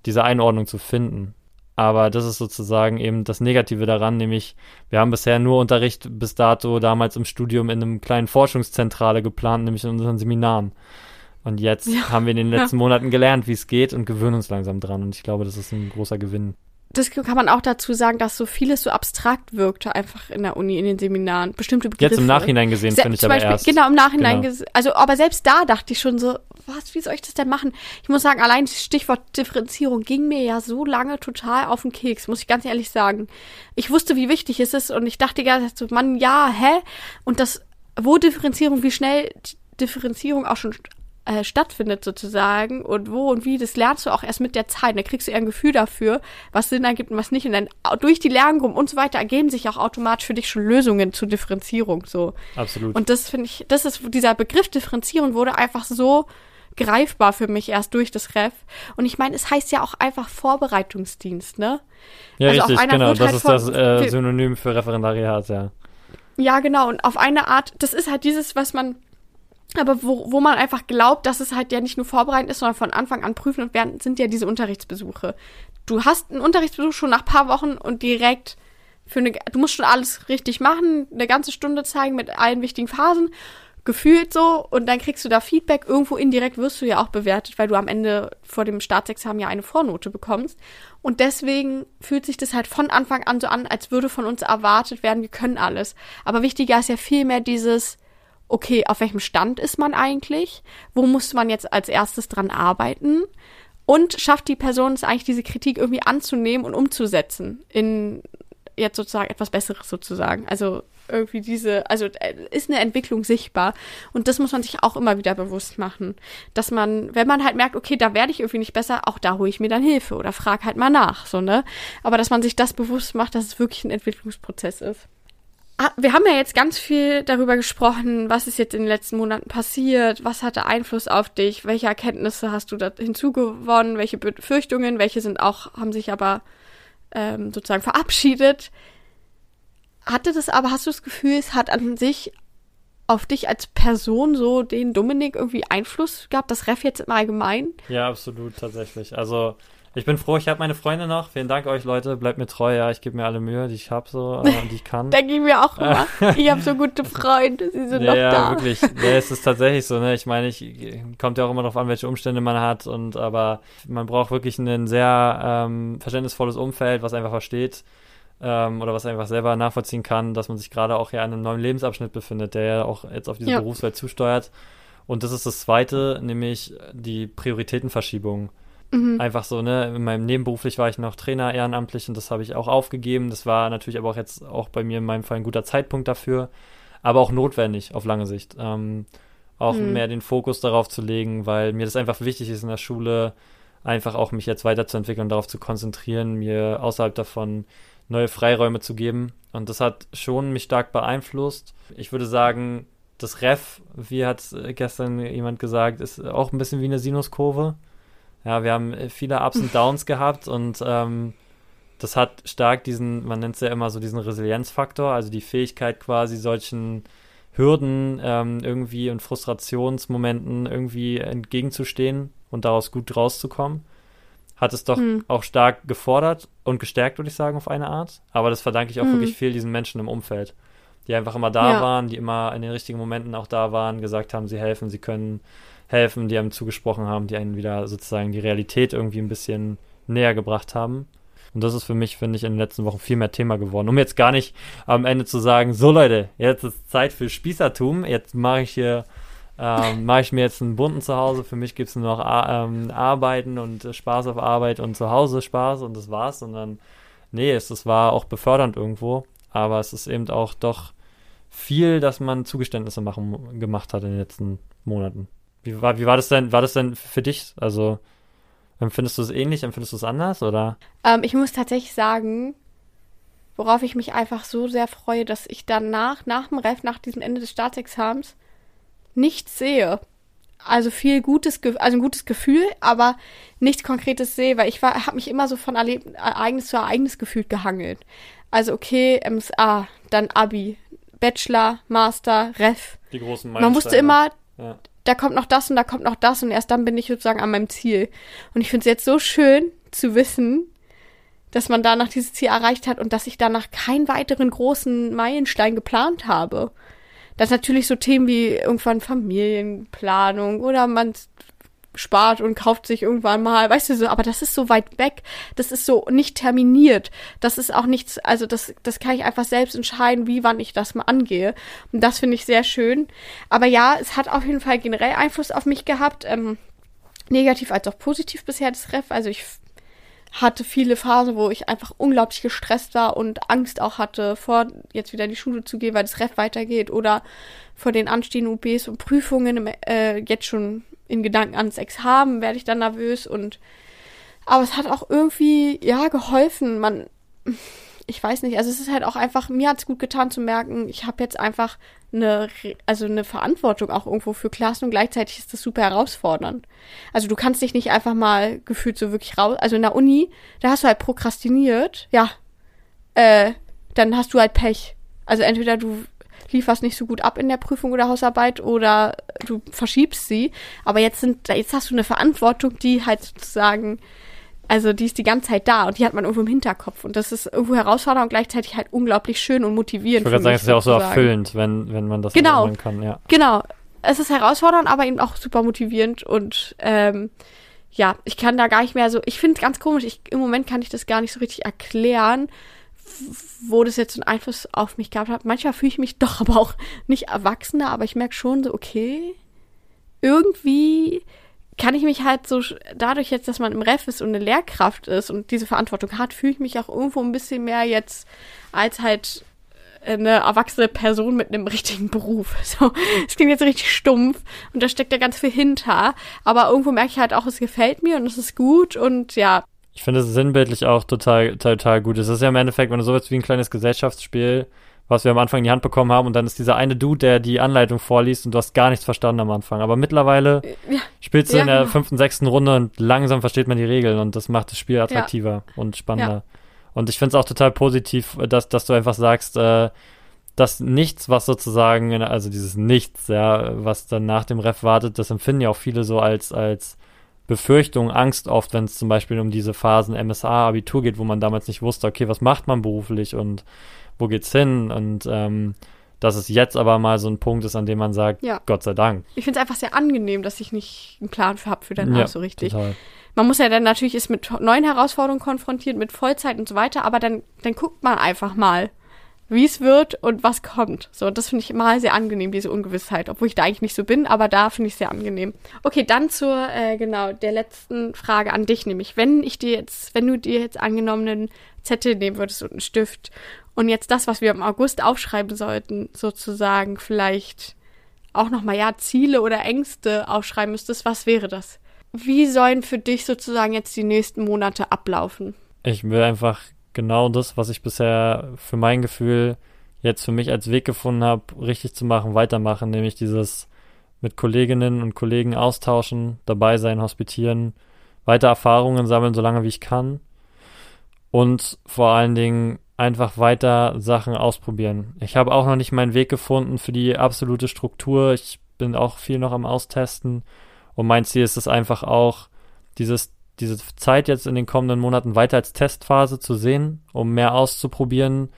diese Einordnung zu finden. Aber das ist sozusagen eben das Negative daran, nämlich wir haben bisher nur Unterricht bis dato damals im Studium in einem kleinen Forschungszentrale geplant, nämlich in unseren Seminaren. Und jetzt ja. haben wir in den letzten ja. Monaten gelernt, wie es geht und gewöhnen uns langsam dran. Und ich glaube, das ist ein großer Gewinn. Das kann man auch dazu sagen, dass so vieles so abstrakt wirkte, einfach in der Uni, in den Seminaren. Bestimmte Begriffe. Jetzt im Nachhinein gesehen, finde ich aber Beispiel, erst. Genau, im Nachhinein genau. gesehen. Also, aber selbst da dachte ich schon so, was, wie soll ich das denn machen? Ich muss sagen, allein das Stichwort Differenzierung ging mir ja so lange total auf den Keks, muss ich ganz ehrlich sagen. Ich wusste, wie wichtig es ist und ich dachte ja, so, Mann, ja, hä? Und das, wo Differenzierung, wie schnell Differenzierung auch schon äh, stattfindet sozusagen und wo und wie, das lernst du auch erst mit der Zeit. Da kriegst du eher ein Gefühl dafür, was Sinn ergibt und was nicht. Und dann durch die Lerngruppen und so weiter ergeben sich auch automatisch für dich schon Lösungen zur Differenzierung. So. Absolut. Und das finde ich, das ist, dieser Begriff Differenzierung wurde einfach so greifbar für mich erst durch das Ref. Und ich meine, es heißt ja auch einfach Vorbereitungsdienst, ne? Ja, also richtig, genau. Das halt ist das äh, Synonym für Referendariat, ja. Ja, genau. Und auf eine Art, das ist halt dieses, was man aber wo, wo man einfach glaubt, dass es halt ja nicht nur vorbereitend ist, sondern von Anfang an prüfen und werden, sind ja diese Unterrichtsbesuche. Du hast einen Unterrichtsbesuch schon nach paar Wochen und direkt für eine, du musst schon alles richtig machen, eine ganze Stunde zeigen mit allen wichtigen Phasen, gefühlt so, und dann kriegst du da Feedback. Irgendwo indirekt wirst du ja auch bewertet, weil du am Ende vor dem Staatsexamen ja eine Vornote bekommst. Und deswegen fühlt sich das halt von Anfang an so an, als würde von uns erwartet werden, wir können alles. Aber wichtiger ist ja vielmehr dieses, okay, auf welchem Stand ist man eigentlich? Wo muss man jetzt als erstes dran arbeiten? Und schafft die Person es eigentlich, diese Kritik irgendwie anzunehmen und umzusetzen in jetzt sozusagen etwas Besseres sozusagen. Also irgendwie diese, also äh, ist eine Entwicklung sichtbar. Und das muss man sich auch immer wieder bewusst machen. Dass man, wenn man halt merkt, okay, da werde ich irgendwie nicht besser, auch da hole ich mir dann Hilfe oder frage halt mal nach, so, ne? Aber dass man sich das bewusst macht, dass es wirklich ein Entwicklungsprozess ist. Ah, wir haben ja jetzt ganz viel darüber gesprochen, was ist jetzt in den letzten Monaten passiert, was hatte Einfluss auf dich, welche Erkenntnisse hast du da hinzugewonnen, welche Befürchtungen, welche sind auch, haben sich aber ähm, sozusagen verabschiedet. Hatte das aber, hast du das Gefühl, es hat an sich auf dich als Person so den Dominik irgendwie Einfluss gehabt, das Ref jetzt im Allgemeinen? Ja, absolut, tatsächlich. Also ich bin froh, ich habe meine Freunde noch. Vielen Dank euch, Leute. Bleibt mir treu, ja. Ich gebe mir alle Mühe, die ich habe so, äh, die ich kann. Denke ich mir auch immer. ich habe so gute Freunde, sie sind ja, noch da. Ja, wirklich. Ja, es ist tatsächlich so, ne? Ich meine, ich kommt ja auch immer darauf an, welche Umstände man hat und aber man braucht wirklich ein sehr ähm, verständnisvolles Umfeld, was einfach versteht ähm, oder was einfach selber nachvollziehen kann, dass man sich gerade auch ja in einem neuen Lebensabschnitt befindet, der ja auch jetzt auf diese ja. Berufswelt zusteuert. Und das ist das Zweite, nämlich die Prioritätenverschiebung. Mhm. Einfach so, ne, in meinem nebenberuflich war ich noch Trainer ehrenamtlich und das habe ich auch aufgegeben. Das war natürlich aber auch jetzt auch bei mir in meinem Fall ein guter Zeitpunkt dafür, aber auch notwendig auf lange Sicht. Ähm, auch mhm. mehr den Fokus darauf zu legen, weil mir das einfach wichtig ist in der Schule, einfach auch mich jetzt weiterzuentwickeln und darauf zu konzentrieren, mir außerhalb davon neue Freiräume zu geben. Und das hat schon mich stark beeinflusst. Ich würde sagen, das Ref, wie hat gestern jemand gesagt, ist auch ein bisschen wie eine Sinuskurve. Ja, wir haben viele Ups und Downs gehabt und ähm, das hat stark diesen, man nennt es ja immer so diesen Resilienzfaktor, also die Fähigkeit quasi solchen Hürden ähm, irgendwie und Frustrationsmomenten irgendwie entgegenzustehen und daraus gut rauszukommen. Hat es doch hm. auch stark gefordert und gestärkt, würde ich sagen, auf eine Art. Aber das verdanke ich auch hm. wirklich viel diesen Menschen im Umfeld, die einfach immer da ja. waren, die immer in den richtigen Momenten auch da waren, gesagt haben, sie helfen, sie können helfen, die einem zugesprochen haben, die einen wieder sozusagen die Realität irgendwie ein bisschen näher gebracht haben. Und das ist für mich, finde ich, in den letzten Wochen viel mehr Thema geworden. Um jetzt gar nicht am Ende zu sagen, so Leute, jetzt ist Zeit für Spießertum, jetzt mache ich hier, ähm, mache ich mir jetzt einen bunten zu Hause. Für mich gibt es nur noch ähm, Arbeiten und äh, Spaß auf Arbeit und zu Hause Spaß und das war's. Sondern nee, es, es war auch befördernd irgendwo, aber es ist eben auch doch viel, dass man Zugeständnisse machen, gemacht hat in den letzten Monaten. Wie war, wie war das denn, war das denn für dich? Also, empfindest du es ähnlich, empfindest du es anders, oder? Ähm, ich muss tatsächlich sagen, worauf ich mich einfach so sehr freue, dass ich danach, nach dem Ref, nach diesem Ende des Staatsexamens, nichts sehe. Also viel gutes, also ein gutes Gefühl, aber nichts Konkretes sehe, weil ich war, habe mich immer so von Erleb Ereignis zu Ereignis gefühlt gehangelt. Also okay, MSA, dann Abi, Bachelor, Master, Ref. Die großen Meilensteine. Man wusste immer, ja da kommt noch das und da kommt noch das und erst dann bin ich sozusagen an meinem Ziel. Und ich finde es jetzt so schön zu wissen, dass man danach dieses Ziel erreicht hat und dass ich danach keinen weiteren großen Meilenstein geplant habe. Das natürlich so Themen wie irgendwann Familienplanung oder man spart und kauft sich irgendwann mal, weißt du so, aber das ist so weit weg, das ist so nicht terminiert, das ist auch nichts, also das, das kann ich einfach selbst entscheiden, wie wann ich das mal angehe. Und das finde ich sehr schön, aber ja, es hat auf jeden Fall generell Einfluss auf mich gehabt, ähm, negativ als auch positiv bisher das Ref, also ich hatte viele Phasen, wo ich einfach unglaublich gestresst war und Angst auch hatte, vor jetzt wieder in die Schule zu gehen, weil das Ref weitergeht oder vor den anstehenden UBs und Prüfungen äh, jetzt schon in Gedanken ans Examen werde ich dann nervös und aber es hat auch irgendwie ja geholfen. Man ich weiß nicht, also es ist halt auch einfach mir hat es gut getan zu merken, ich habe jetzt einfach eine also eine Verantwortung auch irgendwo für Klassen und gleichzeitig ist das super herausfordernd. Also du kannst dich nicht einfach mal gefühlt so wirklich raus, also in der Uni, da hast du halt prokrastiniert, ja. Äh, dann hast du halt Pech. Also entweder du lieferst nicht so gut ab in der Prüfung oder Hausarbeit oder du verschiebst sie. Aber jetzt sind, jetzt hast du eine Verantwortung, die halt sozusagen, also die ist die ganze Zeit da und die hat man irgendwo im Hinterkopf. Und das ist irgendwo herausfordernd und gleichzeitig halt unglaublich schön und motivierend. Ich würde sagen, es ist ja auch so erfüllend, wenn, wenn man das genau, kann, ja. Genau. Es ist herausfordernd, aber eben auch super motivierend und ähm, ja, ich kann da gar nicht mehr so, ich finde es ganz komisch, ich, im Moment kann ich das gar nicht so richtig erklären, wo das jetzt einen Einfluss auf mich gehabt hat. Manchmal fühle ich mich doch aber auch nicht erwachsener, aber ich merke schon so, okay, irgendwie kann ich mich halt so, dadurch jetzt, dass man im Ref ist und eine Lehrkraft ist und diese Verantwortung hat, fühle ich mich auch irgendwo ein bisschen mehr jetzt als halt eine erwachsene Person mit einem richtigen Beruf. So, es klingt jetzt richtig stumpf und da steckt ja ganz viel hinter. Aber irgendwo merke ich halt auch, es gefällt mir und es ist gut und ja, ich finde es sinnbildlich auch total, total gut. Es ist ja im Endeffekt, wenn du sowas wie ein kleines Gesellschaftsspiel, was wir am Anfang in die Hand bekommen haben und dann ist dieser eine Dude, der die Anleitung vorliest und du hast gar nichts verstanden am Anfang. Aber mittlerweile ja. spielst du ja, in der genau. fünften, sechsten Runde und langsam versteht man die Regeln und das macht das Spiel attraktiver ja. und spannender. Und ich finde es auch total positiv, dass, dass du einfach sagst, äh, dass nichts, was sozusagen, also dieses Nichts, ja, was dann nach dem Ref wartet, das empfinden ja auch viele so als, als Befürchtung, Angst oft, wenn es zum Beispiel um diese Phasen MSA, Abitur geht, wo man damals nicht wusste, okay, was macht man beruflich und wo geht's hin? Und ähm, dass es jetzt aber mal so ein Punkt ist, an dem man sagt, ja. Gott sei Dank. Ich finde es einfach sehr angenehm, dass ich nicht einen Plan habe für danach ja, so richtig. Total. Man muss ja dann natürlich ist mit neuen Herausforderungen konfrontiert, mit Vollzeit und so weiter, aber dann, dann guckt man einfach mal, wie es wird und was kommt. So, das finde ich mal sehr angenehm, diese Ungewissheit, obwohl ich da eigentlich nicht so bin, aber da finde ich sehr angenehm. Okay, dann zur, äh, genau, der letzten Frage an dich, nämlich, wenn ich dir jetzt, wenn du dir jetzt angenommenen Zettel nehmen würdest und einen Stift und jetzt das, was wir im August aufschreiben sollten, sozusagen vielleicht auch nochmal, ja, Ziele oder Ängste aufschreiben müsstest, was wäre das? Wie sollen für dich sozusagen jetzt die nächsten Monate ablaufen? Ich will einfach genau das, was ich bisher für mein Gefühl jetzt für mich als Weg gefunden habe, richtig zu machen, weitermachen, nämlich dieses mit Kolleginnen und Kollegen austauschen, dabei sein, hospitieren, weiter Erfahrungen sammeln, solange wie ich kann und vor allen Dingen einfach weiter Sachen ausprobieren. Ich habe auch noch nicht meinen Weg gefunden für die absolute Struktur. Ich bin auch viel noch am Austesten. Und mein Ziel ist es einfach auch, dieses, diese Zeit jetzt in den kommenden Monaten weiter als Testphase zu sehen, um mehr auszuprobieren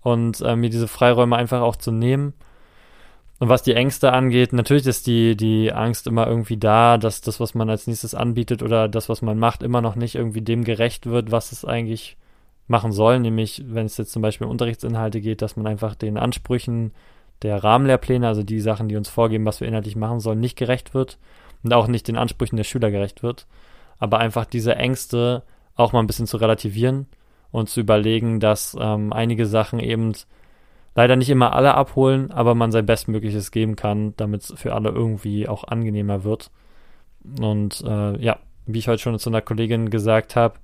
und äh, mir diese Freiräume einfach auch zu nehmen. Und was die Ängste angeht, natürlich ist die, die Angst immer irgendwie da, dass das, was man als nächstes anbietet oder das, was man macht, immer noch nicht irgendwie dem gerecht wird, was es eigentlich machen soll, nämlich wenn es jetzt zum Beispiel um Unterrichtsinhalte geht, dass man einfach den Ansprüchen der Rahmenlehrpläne, also die Sachen, die uns vorgeben, was wir inhaltlich machen sollen, nicht gerecht wird und auch nicht den Ansprüchen der Schüler gerecht wird, aber einfach diese Ängste auch mal ein bisschen zu relativieren und zu überlegen, dass ähm, einige Sachen eben leider nicht immer alle abholen, aber man sein Bestmögliches geben kann, damit es für alle irgendwie auch angenehmer wird. Und äh, ja, wie ich heute schon zu einer Kollegin gesagt habe,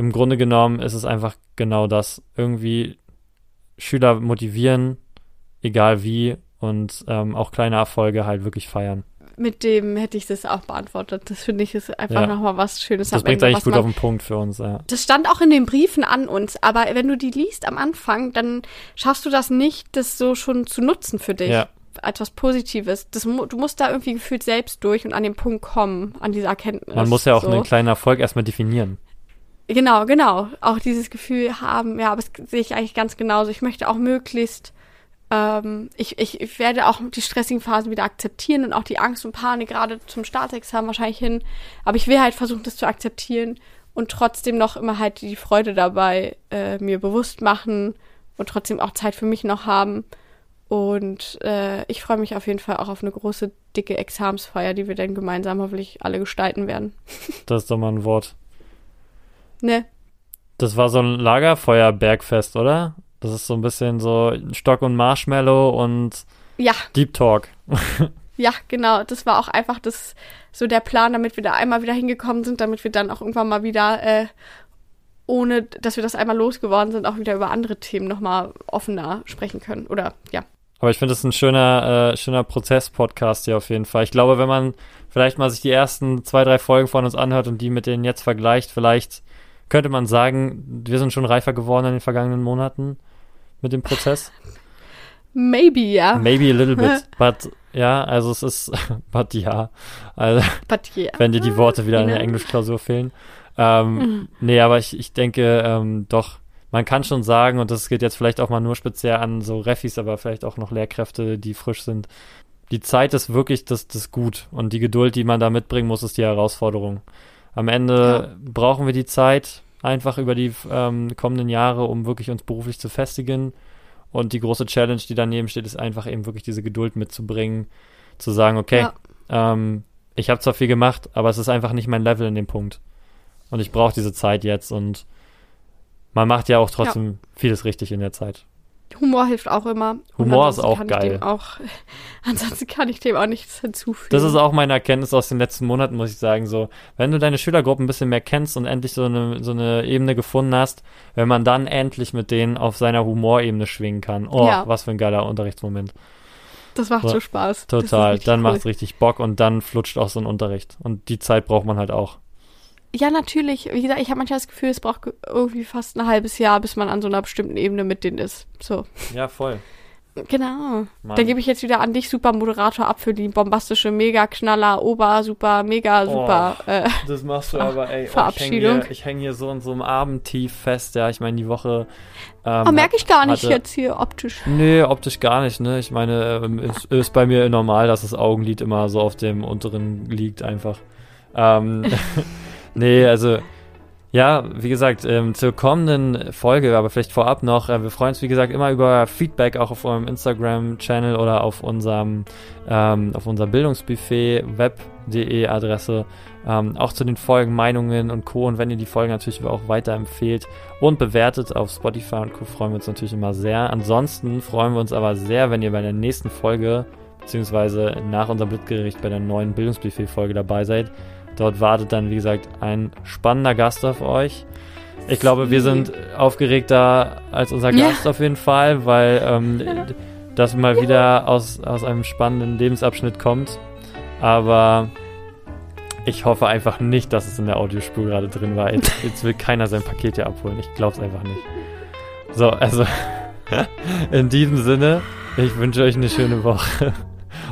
im Grunde genommen ist es einfach genau das. Irgendwie Schüler motivieren, egal wie, und ähm, auch kleine Erfolge halt wirklich feiern. Mit dem hätte ich das auch beantwortet. Das finde ich ist einfach ja. nochmal was Schönes. Das bringt eigentlich gut man, auf den Punkt für uns, ja. Das stand auch in den Briefen an uns, aber wenn du die liest am Anfang, dann schaffst du das nicht, das so schon zu nutzen für dich. Ja. Als was Positives. Das, du musst da irgendwie gefühlt selbst durch und an den Punkt kommen, an diese Erkenntnis. Man muss ja auch so. einen kleinen Erfolg erstmal definieren. Genau, genau. Auch dieses Gefühl haben, ja, aber das sehe ich eigentlich ganz genauso. Ich möchte auch möglichst, ähm, ich, ich, ich werde auch die stressigen Phasen wieder akzeptieren und auch die Angst und Panik gerade zum Staatsexamen wahrscheinlich hin. Aber ich will halt versuchen, das zu akzeptieren und trotzdem noch immer halt die Freude dabei äh, mir bewusst machen und trotzdem auch Zeit für mich noch haben. Und äh, ich freue mich auf jeden Fall auch auf eine große, dicke Examsfeier, die wir dann gemeinsam hoffentlich alle gestalten werden. Das ist doch mal ein Wort. Ne. Das war so ein Lagerfeuer-Bergfest, oder? Das ist so ein bisschen so Stock und Marshmallow und ja. Deep Talk. ja, genau. Das war auch einfach das, so der Plan, damit wir da einmal wieder hingekommen sind, damit wir dann auch irgendwann mal wieder, äh, ohne dass wir das einmal losgeworden sind, auch wieder über andere Themen nochmal offener sprechen können. Oder ja. Aber ich finde es ein schöner, äh, schöner Prozess-Podcast hier auf jeden Fall. Ich glaube, wenn man vielleicht mal sich die ersten zwei, drei Folgen von uns anhört und die mit denen jetzt vergleicht, vielleicht könnte man sagen, wir sind schon reifer geworden in den vergangenen Monaten mit dem Prozess? Maybe, ja. Maybe a little bit. But, ja, also es ist, but ja. Also, but yeah. wenn dir die Worte wieder in der Englischklausur fehlen. Ähm, mhm. Nee, aber ich, ich denke, ähm, doch, man kann schon sagen, und das geht jetzt vielleicht auch mal nur speziell an so Refis, aber vielleicht auch noch Lehrkräfte, die frisch sind. Die Zeit ist wirklich das, das Gut und die Geduld, die man da mitbringen muss, ist die Herausforderung. Am Ende ja. brauchen wir die Zeit einfach über die ähm, kommenden Jahre, um wirklich uns beruflich zu festigen. Und die große Challenge, die daneben steht, ist einfach eben wirklich diese Geduld mitzubringen, zu sagen, okay, ja. ähm, ich habe zwar viel gemacht, aber es ist einfach nicht mein Level in dem Punkt. Und ich brauche diese Zeit jetzt und man macht ja auch trotzdem ja. vieles richtig in der Zeit. Humor hilft auch immer. Humor ist auch geil. Auch, ansonsten kann ich dem auch nichts hinzufügen. Das ist auch meine Erkenntnis aus den letzten Monaten, muss ich sagen. So, wenn du deine Schülergruppen ein bisschen mehr kennst und endlich so eine, so eine Ebene gefunden hast, wenn man dann endlich mit denen auf seiner Humorebene schwingen kann. Oh, ja. was für ein geiler Unterrichtsmoment. Das macht so, so Spaß. Total. Dann cool. macht es richtig Bock und dann flutscht auch so ein Unterricht. Und die Zeit braucht man halt auch. Ja, natürlich. Wie gesagt, ich habe manchmal das Gefühl, es braucht irgendwie fast ein halbes Jahr, bis man an so einer bestimmten Ebene mit denen ist. So. Ja, voll. Genau. Mann. Dann gebe ich jetzt wieder an dich, super Moderator, ab für die bombastische Mega-Knaller, Ober, super, mega, super. Oh, äh, das machst du aber, ey. Verabschiedung. Oh, ich hänge hier, häng hier, so in so einem Abendtief fest, ja. Ich meine, die Woche. Ähm, oh, merke ich gar nicht hatte, jetzt hier optisch. Nee, optisch gar nicht, ne? Ich meine, ähm, es ist bei mir normal, dass das Augenlid immer so auf dem unteren liegt, einfach. Ähm. Nee, also ja, wie gesagt, ähm, zur kommenden Folge, aber vielleicht vorab noch, äh, wir freuen uns wie gesagt immer über Feedback auch auf eurem Instagram-Channel oder auf unserem ähm, auf unser Bildungsbuffet web.de Adresse. Ähm, auch zu den Folgen, Meinungen und Co. Und wenn ihr die Folgen natürlich auch weiterempfehlt und bewertet auf Spotify und Co. freuen wir uns natürlich immer sehr. Ansonsten freuen wir uns aber sehr, wenn ihr bei der nächsten Folge beziehungsweise nach unserem Blitzgericht bei der neuen Bildungsbuffet-Folge dabei seid. Dort wartet dann, wie gesagt, ein spannender Gast auf euch. Ich glaube, wir sind aufgeregter als unser Gast ja. auf jeden Fall, weil ähm, das mal wieder aus, aus einem spannenden Lebensabschnitt kommt. Aber ich hoffe einfach nicht, dass es in der Audiospur gerade drin war. Jetzt, jetzt will keiner sein Paket hier abholen. Ich glaube es einfach nicht. So, also in diesem Sinne, ich wünsche euch eine schöne Woche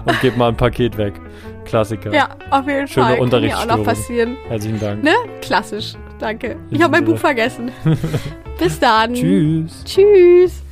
und gebt mal ein Paket weg. Klassiker. Ja, auf jeden Schöne Fall. Schöne Unterrichtsstörung. Kann auch noch passieren. Herzlichen Dank. Ne? Klassisch. Danke. Ich habe mein Buch vergessen. Bis dann. Tschüss. Tschüss.